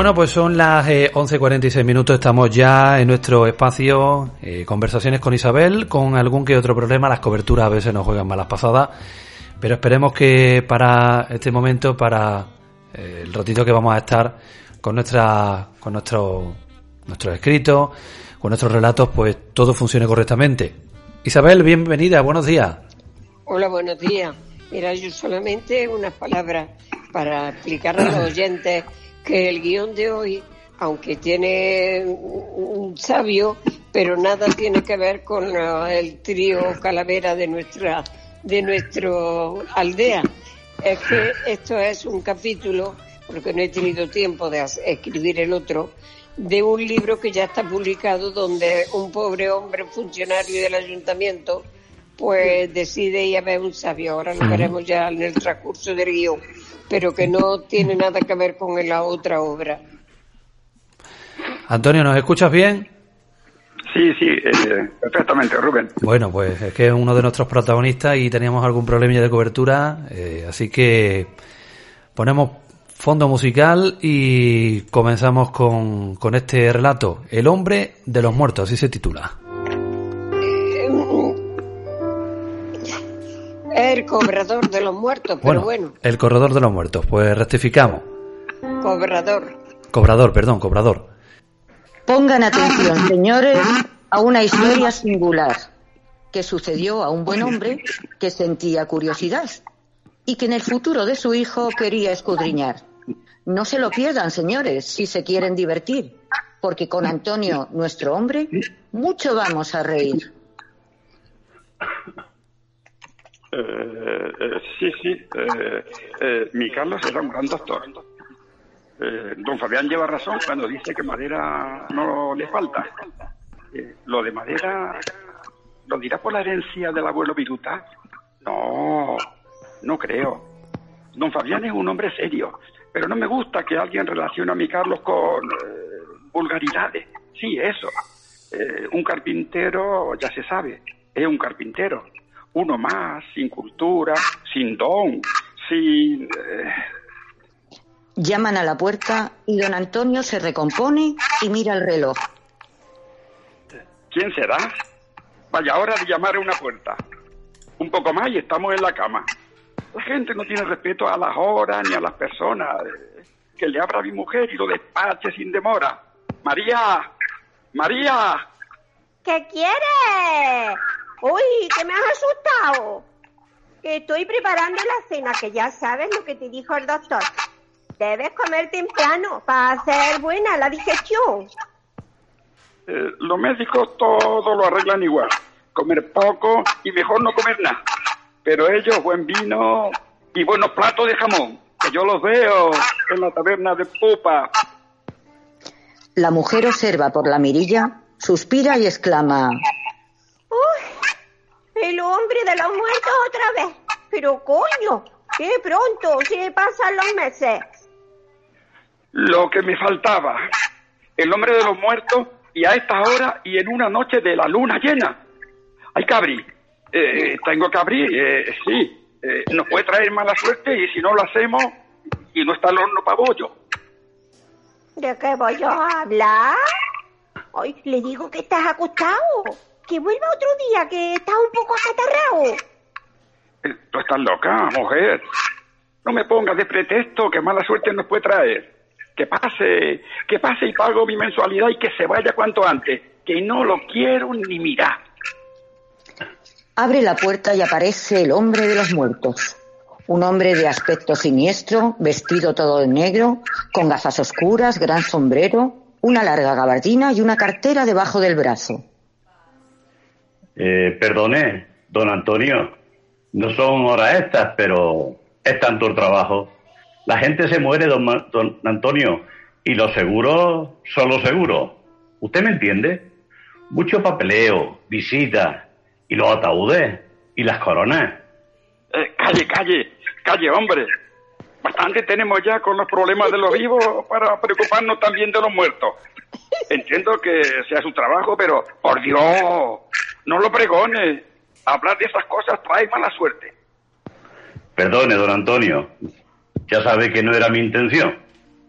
Bueno, pues son las 11.46 eh, minutos, estamos ya en nuestro espacio, eh, conversaciones con Isabel, con algún que otro problema, las coberturas a veces nos juegan malas pasadas, pero esperemos que para este momento, para eh, el ratito que vamos a estar con nuestra, con nuestro, nuestros escritos, con nuestros relatos, pues todo funcione correctamente. Isabel, bienvenida, buenos días. Hola, buenos días. Mira, yo solamente unas palabras para explicar a los oyentes que el guion de hoy, aunque tiene un sabio, pero nada tiene que ver con el trío calavera de nuestra de nuestro aldea. Es que esto es un capítulo, porque no he tenido tiempo de escribir el otro, de un libro que ya está publicado donde un pobre hombre funcionario del ayuntamiento pues decide ir a ver un sabio. Ahora lo veremos ya en el transcurso del guion, pero que no tiene nada que ver con la otra obra. Antonio, ¿nos escuchas bien? Sí, sí, eh, perfectamente, Rubén. Bueno, pues es que es uno de nuestros protagonistas y teníamos algún problema de cobertura, eh, así que ponemos fondo musical y comenzamos con, con este relato, El hombre de los muertos, así se titula. El cobrador de los muertos, pero bueno, El corredor de los muertos, pues rectificamos. Cobrador. Cobrador, perdón, cobrador. Pongan atención, señores, a una historia singular que sucedió a un buen hombre que sentía curiosidad y que en el futuro de su hijo quería escudriñar. No se lo pierdan, señores, si se quieren divertir, porque con Antonio, nuestro hombre, mucho vamos a reír. Eh, eh, sí, sí, eh, mi Carlos era un gran doctor. don Fabián lleva razón cuando dice que madera no le falta. lo de madera, ¿lo dirá por la herencia del abuelo Viruta? No, no creo. Don Fabián es un hombre serio pero no me gusta que alguien relacione a mi Carlos con vulgaridades. Sí, eso. Un carpintero, ya se sabe, es un carpintero. Uno más, sin cultura, sin don, sin... Eh, Llaman a la puerta y don Antonio se recompone y mira el reloj. ¿Quién será? Vaya hora de llamar a una puerta. Un poco más y estamos en la cama. La gente no tiene respeto a las horas ni a las personas. Que le abra a mi mujer y lo despache sin demora. María, María. ¿Qué quieres? Uy, que me has asustado. Que estoy preparando la cena, que ya sabes lo que te dijo el doctor. Debes comer temprano para hacer buena la digestión. Eh, los médicos todo lo arreglan igual. Comer poco y mejor no comer nada pero ellos buen vino y buenos platos de jamón, que yo los veo en la taberna de Pupa. La mujer observa por la mirilla, suspira y exclama. El hombre de los muertos otra vez. Pero coño, qué pronto se pasan los meses. Lo que me faltaba. El hombre de los muertos y a esta hora y en una noche de la luna llena. Ay, cabri, eh, tengo que abrir, eh, sí. Eh, nos puede traer mala suerte y si no lo hacemos y no está el horno para bollo. ¿De qué voy a hablar? Hoy le digo que estás acostado. Que vuelva otro día, que estás un poco acatarrado. Eh, tú estás loca, mujer. No me pongas de pretexto que mala suerte nos puede traer. Que pase, que pase y pago mi mensualidad y que se vaya cuanto antes. Que no lo quiero ni mirar. Abre la puerta y aparece el hombre de los muertos. Un hombre de aspecto siniestro, vestido todo de negro, con gafas oscuras, gran sombrero, una larga gabardina y una cartera debajo del brazo. Eh, perdone, don Antonio, no son horas estas, pero es tanto el trabajo. La gente se muere, don, don Antonio, y los seguros son los seguros. ¿Usted me entiende? Mucho papeleo, visitas, y los ataúdes y las coronas. Eh, calle, calle, calle, hombre. Bastante tenemos ya con los problemas de los vivos para preocuparnos también de los muertos. Entiendo que sea su trabajo, pero por Dios, no lo pregone. Hablar de esas cosas trae mala suerte. Perdone, don Antonio. Ya sabe que no era mi intención.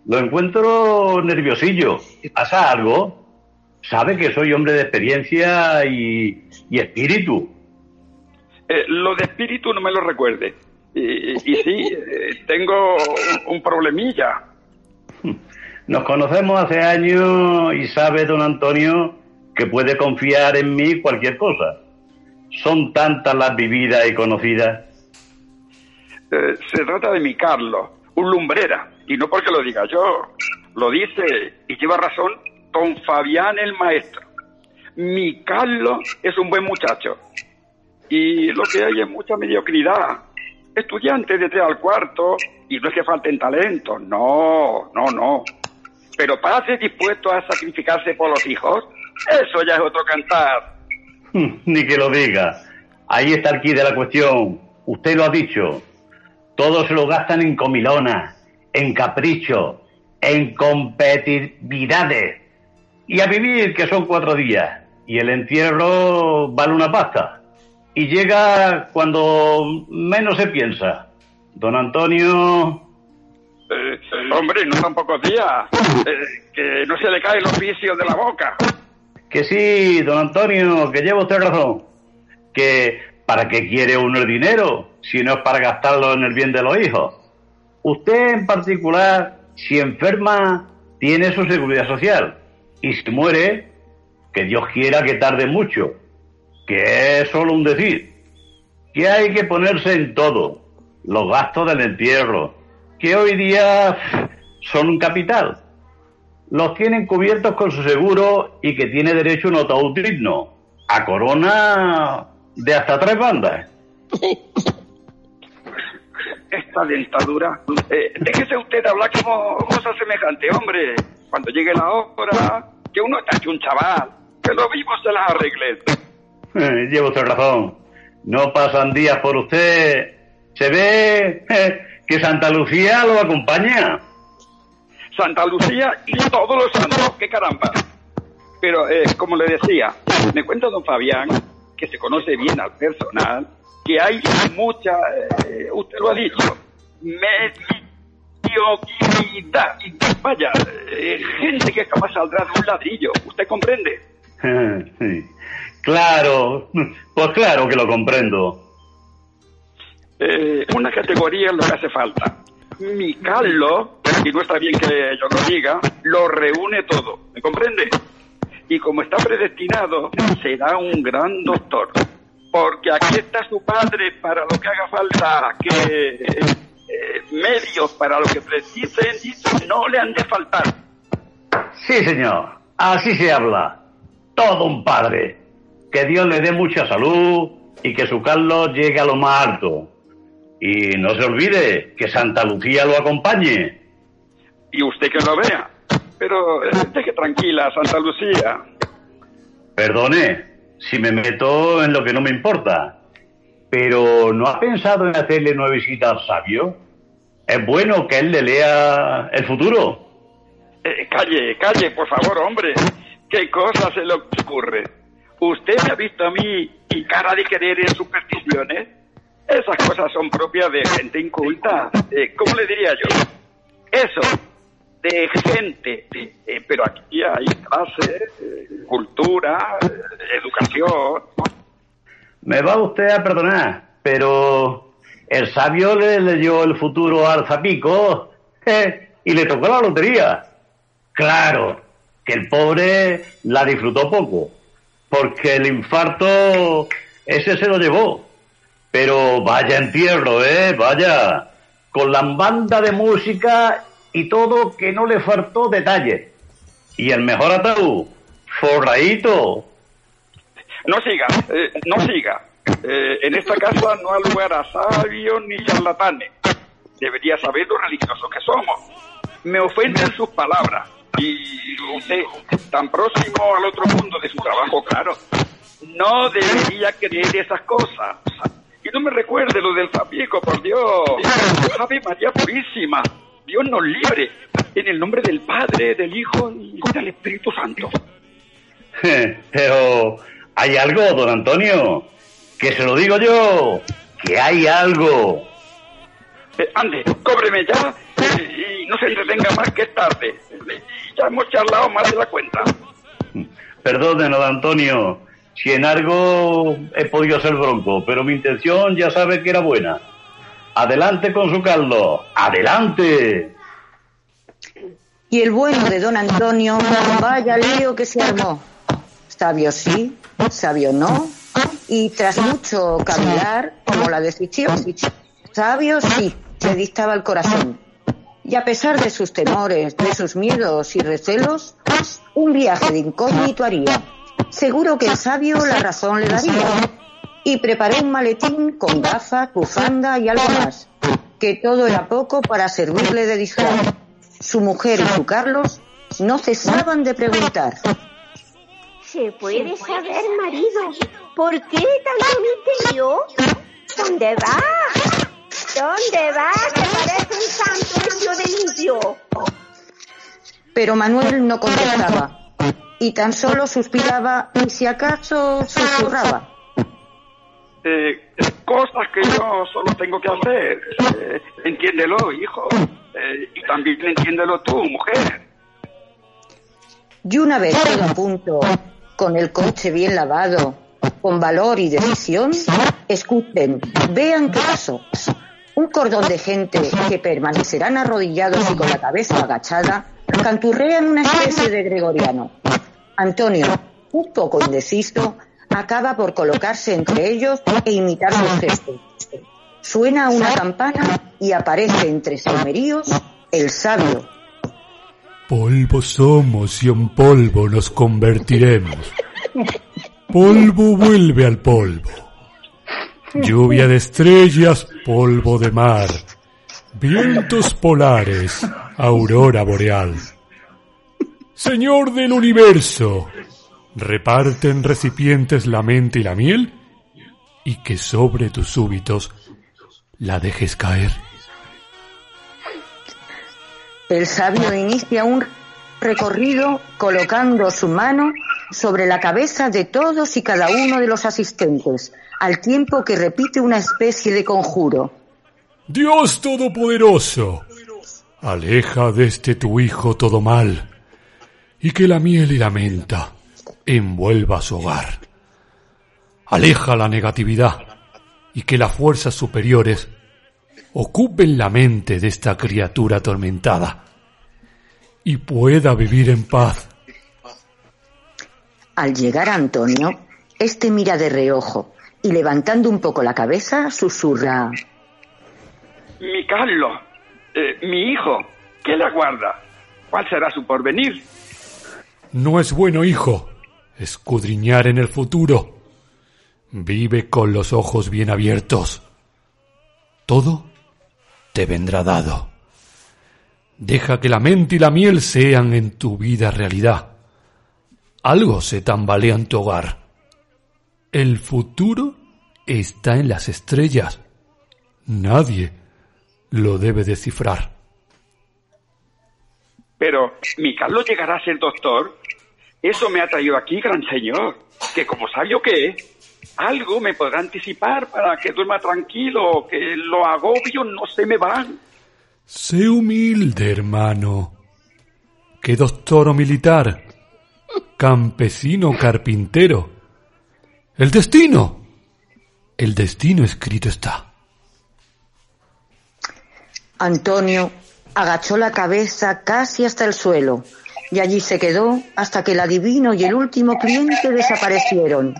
Lo encuentro nerviosillo. ¿Pasa algo? Sabe que soy hombre de experiencia y, y espíritu. Eh, lo de espíritu no me lo recuerde. Y, y sí, eh, tengo un, un problemilla. Nos conocemos hace años y sabe, don Antonio, que puede confiar en mí cualquier cosa. Son tantas las vividas y conocidas. Eh, se trata de mi Carlos, un lumbrera, y no porque lo diga yo, lo dice y lleva razón don Fabián el maestro. Mi Carlos es un buen muchacho y lo que hay es mucha mediocridad. Estudiantes de tres al cuarto y no es que falten talentos, no, no, no. Pero padres dispuestos a sacrificarse por los hijos, eso ya es otro cantar. Ni que lo diga. Ahí está el quid de la cuestión. Usted lo ha dicho. Todos se lo gastan en comilonas, en caprichos, en competitividades. Y a vivir, que son cuatro días. Y el entierro vale una pasta. Y llega cuando menos se piensa. Don Antonio... Eh, hombre, no son pocos días. Eh, que no se le cae el oficio de la boca. Que sí, don Antonio, que lleva usted razón. Que ¿para qué quiere uno el dinero si no es para gastarlo en el bien de los hijos? Usted en particular, si enferma, tiene su seguridad social. Y si muere, que Dios quiera que tarde mucho. Que es solo un decir. Que hay que ponerse en todo. Los gastos del entierro. Que hoy día son un capital los tienen cubiertos con su seguro y que tiene derecho a un ataúd digno. A corona de hasta tres bandas. Esta dentadura. Eh, déjese usted hablar como cosa semejante, hombre. Cuando llegue la hora, que uno está hecho un chaval. Que lo vivo se las arregle. Eh, lleva usted razón. No pasan días por usted. Se ve eh, que Santa Lucía lo acompaña. Santa Lucía y todos los santos, qué caramba. Pero, eh, como le decía, me cuenta don Fabián, que se conoce bien al personal, que hay mucha, eh, usted lo ha dicho, mediocridad. Vaya, eh, gente que jamás saldrá de un ladrillo. ¿Usted comprende? Sí. Claro, pues claro que lo comprendo. Eh, una categoría es lo que hace falta. Mi Carlos, y no está bien que yo lo diga, lo reúne todo. ¿Me comprende? Y como está predestinado, será un gran doctor. Porque aquí está su padre para lo que haga falta, que eh, medios para lo que precisen no le han de faltar. Sí, señor. Así se habla. Todo un padre. Que Dios le dé mucha salud y que su Carlos llegue a lo más alto. Y no se olvide que Santa Lucía lo acompañe. Y usted que lo vea. Pero eh, deje tranquila, Santa Lucía. Perdone si me meto en lo que no me importa. Pero ¿no ha pensado en hacerle una visita al sabio? Es bueno que él le lea el futuro. Eh, calle, calle, por favor, hombre. ¿Qué cosa se le ocurre? ¿Usted me ha visto a mí y cara de querer en supersticiones? Esas cosas son propias de gente inculta. Eh, ¿Cómo le diría yo? Eso, de gente. Eh, pero aquí hay clase, eh, cultura, eh, educación. Me va usted a perdonar, pero el sabio le leyó el futuro al zapico y le tocó la lotería. Claro, que el pobre la disfrutó poco, porque el infarto ese se lo llevó. Pero vaya entierro, ¿eh? Vaya. Con la banda de música y todo que no le faltó detalle. Y el mejor ataúd, forradito. No siga, eh, no siga. Eh, en esta casa no hay lugar a sabios ni charlatanes. Debería saber lo religiosos que somos. Me ofenden sus palabras. Y usted, tan próximo al otro mundo de su trabajo, claro, no debería creer esas cosas. Y no me recuerde lo del Fabico, por Dios. Ave María Purísima. Dios nos libre. En el nombre del Padre, del Hijo y del Espíritu Santo. Pero hay algo, don Antonio, que se lo digo yo, que hay algo. Eh, ande, cóbreme ya y no se entretenga más que es tarde. Ya hemos charlado más de la cuenta. Perdone, don Antonio, si en algo he podido ser bronco, pero mi intención ya sabe que era buena. Adelante con su caldo, adelante. Y el bueno de don Antonio, vaya lío que se armó. Sabio sí, sabio no, y tras mucho caminar, como la decisión, sabio sí, le dictaba el corazón. Y a pesar de sus temores, de sus miedos y recelos, un viaje de incógnito haría. Seguro que el sabio la razón le daría. Y preparó un maletín con gafas, bufanda y algo más, que todo era poco para servirle de disfraz. Su mujer y su Carlos no cesaban de preguntar. ¿Se puede saber, marido, por qué tanto misterio? ¿Dónde va? ¿Dónde va? Que parece un santo de limpio. Pero Manuel no contestaba y tan solo suspiraba y si acaso susurraba. Eh, cosas que yo solo tengo que hacer. Eh, entiéndelo, hijo. Eh, y también entiéndelo tú, mujer. Y una vez todo a punto, con el coche bien lavado, con valor y decisión, escuchen, vean qué pasó. Un cordón de gente que permanecerán arrodillados y con la cabeza agachada, canturrean una especie de gregoriano. Antonio, un poco indeciso, acaba por colocarse entre ellos e imitar sus gestos. Suena una campana y aparece entre salmeríos el sabio. Polvo somos y en polvo nos convertiremos. Polvo vuelve al polvo. Lluvia de estrellas, polvo de mar. Vientos polares, aurora boreal. Señor del universo, reparte en recipientes la mente y la miel y que sobre tus súbitos la dejes caer. El sabio inicia un recorrido colocando su mano sobre la cabeza de todos y cada uno de los asistentes, al tiempo que repite una especie de conjuro. Dios Todopoderoso, aleja de este tu hijo todo mal, y que la miel y la menta envuelva su hogar. Aleja la negatividad, y que las fuerzas superiores ocupen la mente de esta criatura atormentada, y pueda vivir en paz. Al llegar a Antonio, este mira de reojo y levantando un poco la cabeza susurra. Mi Carlos, eh, mi hijo, ¿qué le aguarda? ¿Cuál será su porvenir? No es bueno, hijo, escudriñar en el futuro. Vive con los ojos bien abiertos. Todo te vendrá dado. Deja que la mente y la miel sean en tu vida realidad. Algo se tambalea en tu hogar. El futuro está en las estrellas. Nadie lo debe descifrar. Pero, ¿mi Carlos llegará a ser doctor? Eso me ha traído aquí, gran señor, que como sabio que es, algo me podrá anticipar para que duerma tranquilo, que los agobios no se me van. Sé humilde, hermano. ¿Qué doctor o militar? Campesino o carpintero. El destino. El destino escrito está. Antonio agachó la cabeza casi hasta el suelo y allí se quedó hasta que el adivino y el último cliente desaparecieron.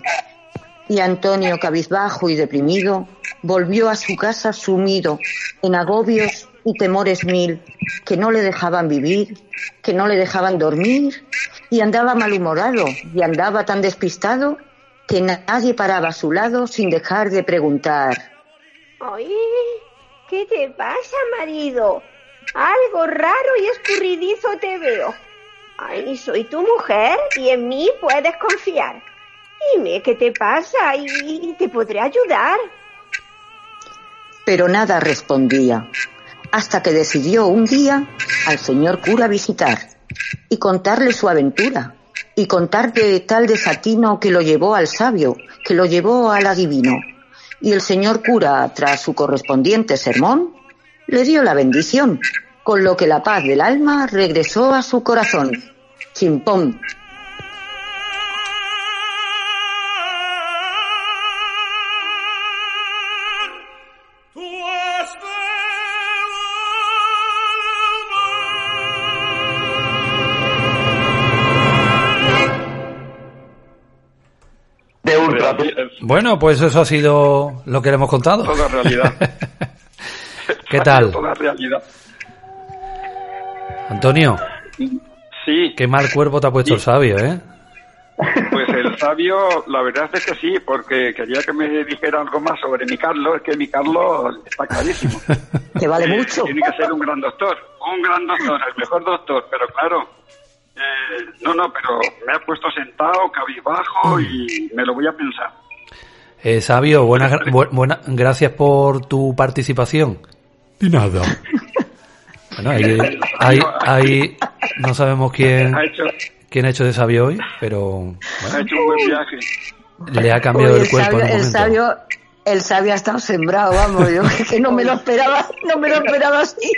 Y Antonio, cabizbajo y deprimido, volvió a su casa sumido en agobios y temores mil que no le dejaban vivir, que no le dejaban dormir, y andaba malhumorado y andaba tan despistado que nadie paraba a su lado sin dejar de preguntar. ¿qué te pasa, marido? Algo raro y escurridizo te veo. Ay, soy tu mujer y en mí puedes confiar. Dime qué te pasa y te podré ayudar. Pero nada respondía, hasta que decidió un día al señor cura visitar y contarle su aventura y contar de tal desatino que lo llevó al sabio, que lo llevó al adivino. Y el señor cura, tras su correspondiente sermón, le dio la bendición con lo que la paz del alma regresó a su corazón. Chimpón. De ultra. Bueno, pues eso ha sido lo que le hemos contado. Toda realidad. ¿Qué tal? Toda realidad. Antonio, Sí, qué mal cuerpo te ha puesto el sabio, ¿eh? pues el sabio, la verdad es que sí, porque quería que me dijera algo más sobre mi Carlos, es que mi Carlos está clarísimo. Que vale Eh, mucho. Tiene que ser un gran doctor, un gran doctor, el mejor doctor, pero claro, eh, no, no, pero me ha puesto sentado, cabizbajo y me lo voy a pensar. Eh, sabio, buenas bu- buena- gracias por tu participación. De nada. Bueno, ahí, ahí, ahí no sabemos quién, Ha hecho, quién ha hecho de sabio hoy, pero ha bueno, hecho un buen viaje. le ha cambiado Uy, el cuerpo sabio, en un el sabio, el sabio ha estado sembrado, vamos, yo que no me lo esperaba, no me lo esperaba así.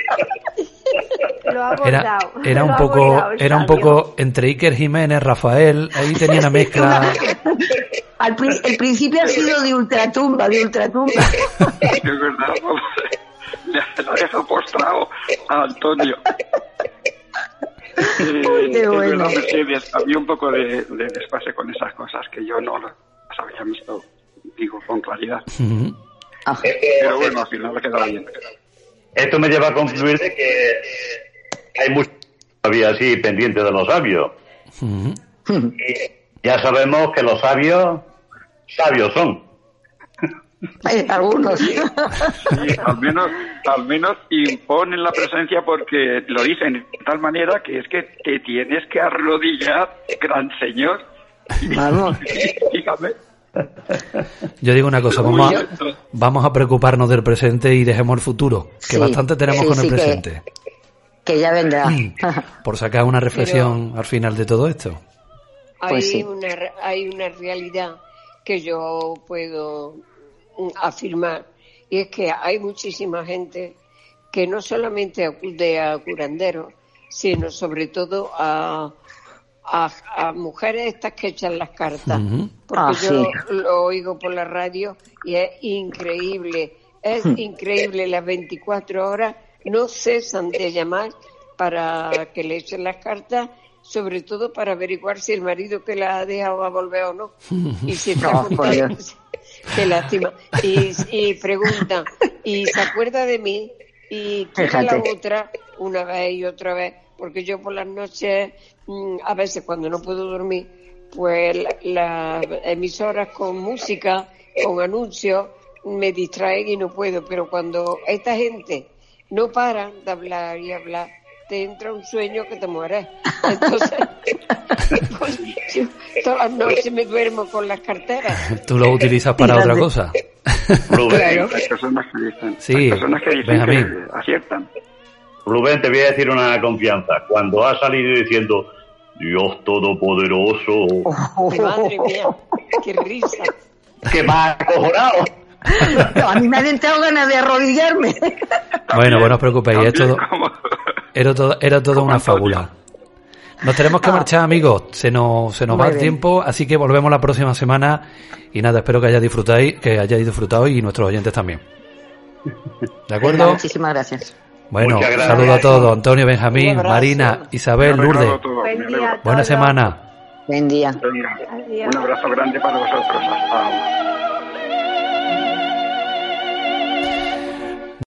Lo ha Era, era lo un poco, era un poco entre Iker Jiménez, Rafael, ahí tenía una mezcla. Al el principio ha sido de ultratumba, de ultratumba. Ha dejado postrado a Antonio. Eh, qué es bueno. verdad, Mercedes, había un poco de, de desfase con esas cosas que yo no las había visto, digo, con claridad. Ah, Pero bueno, al final ha quedado bien. Esto me lleva a concluir de que hay mucho todavía así pendiente de los sabios. Y ya sabemos que los sabios, sabios son. Algunos. Sí, al menos, al menos imponen la presencia porque lo dicen de tal manera que es que te tienes que arrodillar, gran señor. Vamos. Dígame. Yo digo una cosa, vamos a, vamos a preocuparnos del presente y dejemos el futuro, que Sí, bastante tenemos sí, con el que- presente. Que ya vendrá. Por sacar una reflexión al final de todo esto. Hay, Pues sí. una, hay una realidad que yo puedo mm, afirmar y es que hay muchísima gente que no solamente acude a curanderos, sino sobre todo a, a, a mujeres estas que echan las cartas. Porque Ah, yo sí. lo oigo por la radio y es increíble. Es Hmm. increíble, las 24 horas no cesan de llamar para que le echen las cartas, sobre todo para averiguar si el marido que la ha dejado va a volver o no. Y si está No. Qué lástima. Y, y pregunta, ¿y se acuerda de mí? Y quiere la otra una vez y otra vez, porque yo por las noches, mm, a veces cuando no puedo dormir, pues la- las emisoras con música, con anuncios, me distraen y no puedo. Pero cuando esta gente no paran de hablar y hablar, te entra un sueño que te mueres. Entonces, pues, yo todas las noches me duermo con las carteras. Tú lo utilizas para otra cosa. Rubén, Hay personas que dicen, Sí, hay personas que dicen que aciertan. Rubén, te voy a decir una confianza. Cuando has salido diciendo Dios Todopoderoso, Madre mía, qué risa. que más acojonado. No, a mí me han entrado ganas de arrodillarme. Bueno, pues no os preocupéis, es También todo, como- era todo, era todo Como una Antonio. fábula. Nos tenemos que marchar, amigos. Se nos, se nos va Muy el bien. tiempo, así que volvemos la próxima semana. Y nada, espero que hayáis disfrutado, que hayáis disfrutado y nuestros oyentes también. ¿De acuerdo? Muchísimas gracias. Bueno, saludo a todos. Antonio, Benjamín. Marina, Isabel, Lourdes. Buen día Buena semana. Buen día. Venga, Adiós. un abrazo grande para vosotros. Hasta ahora.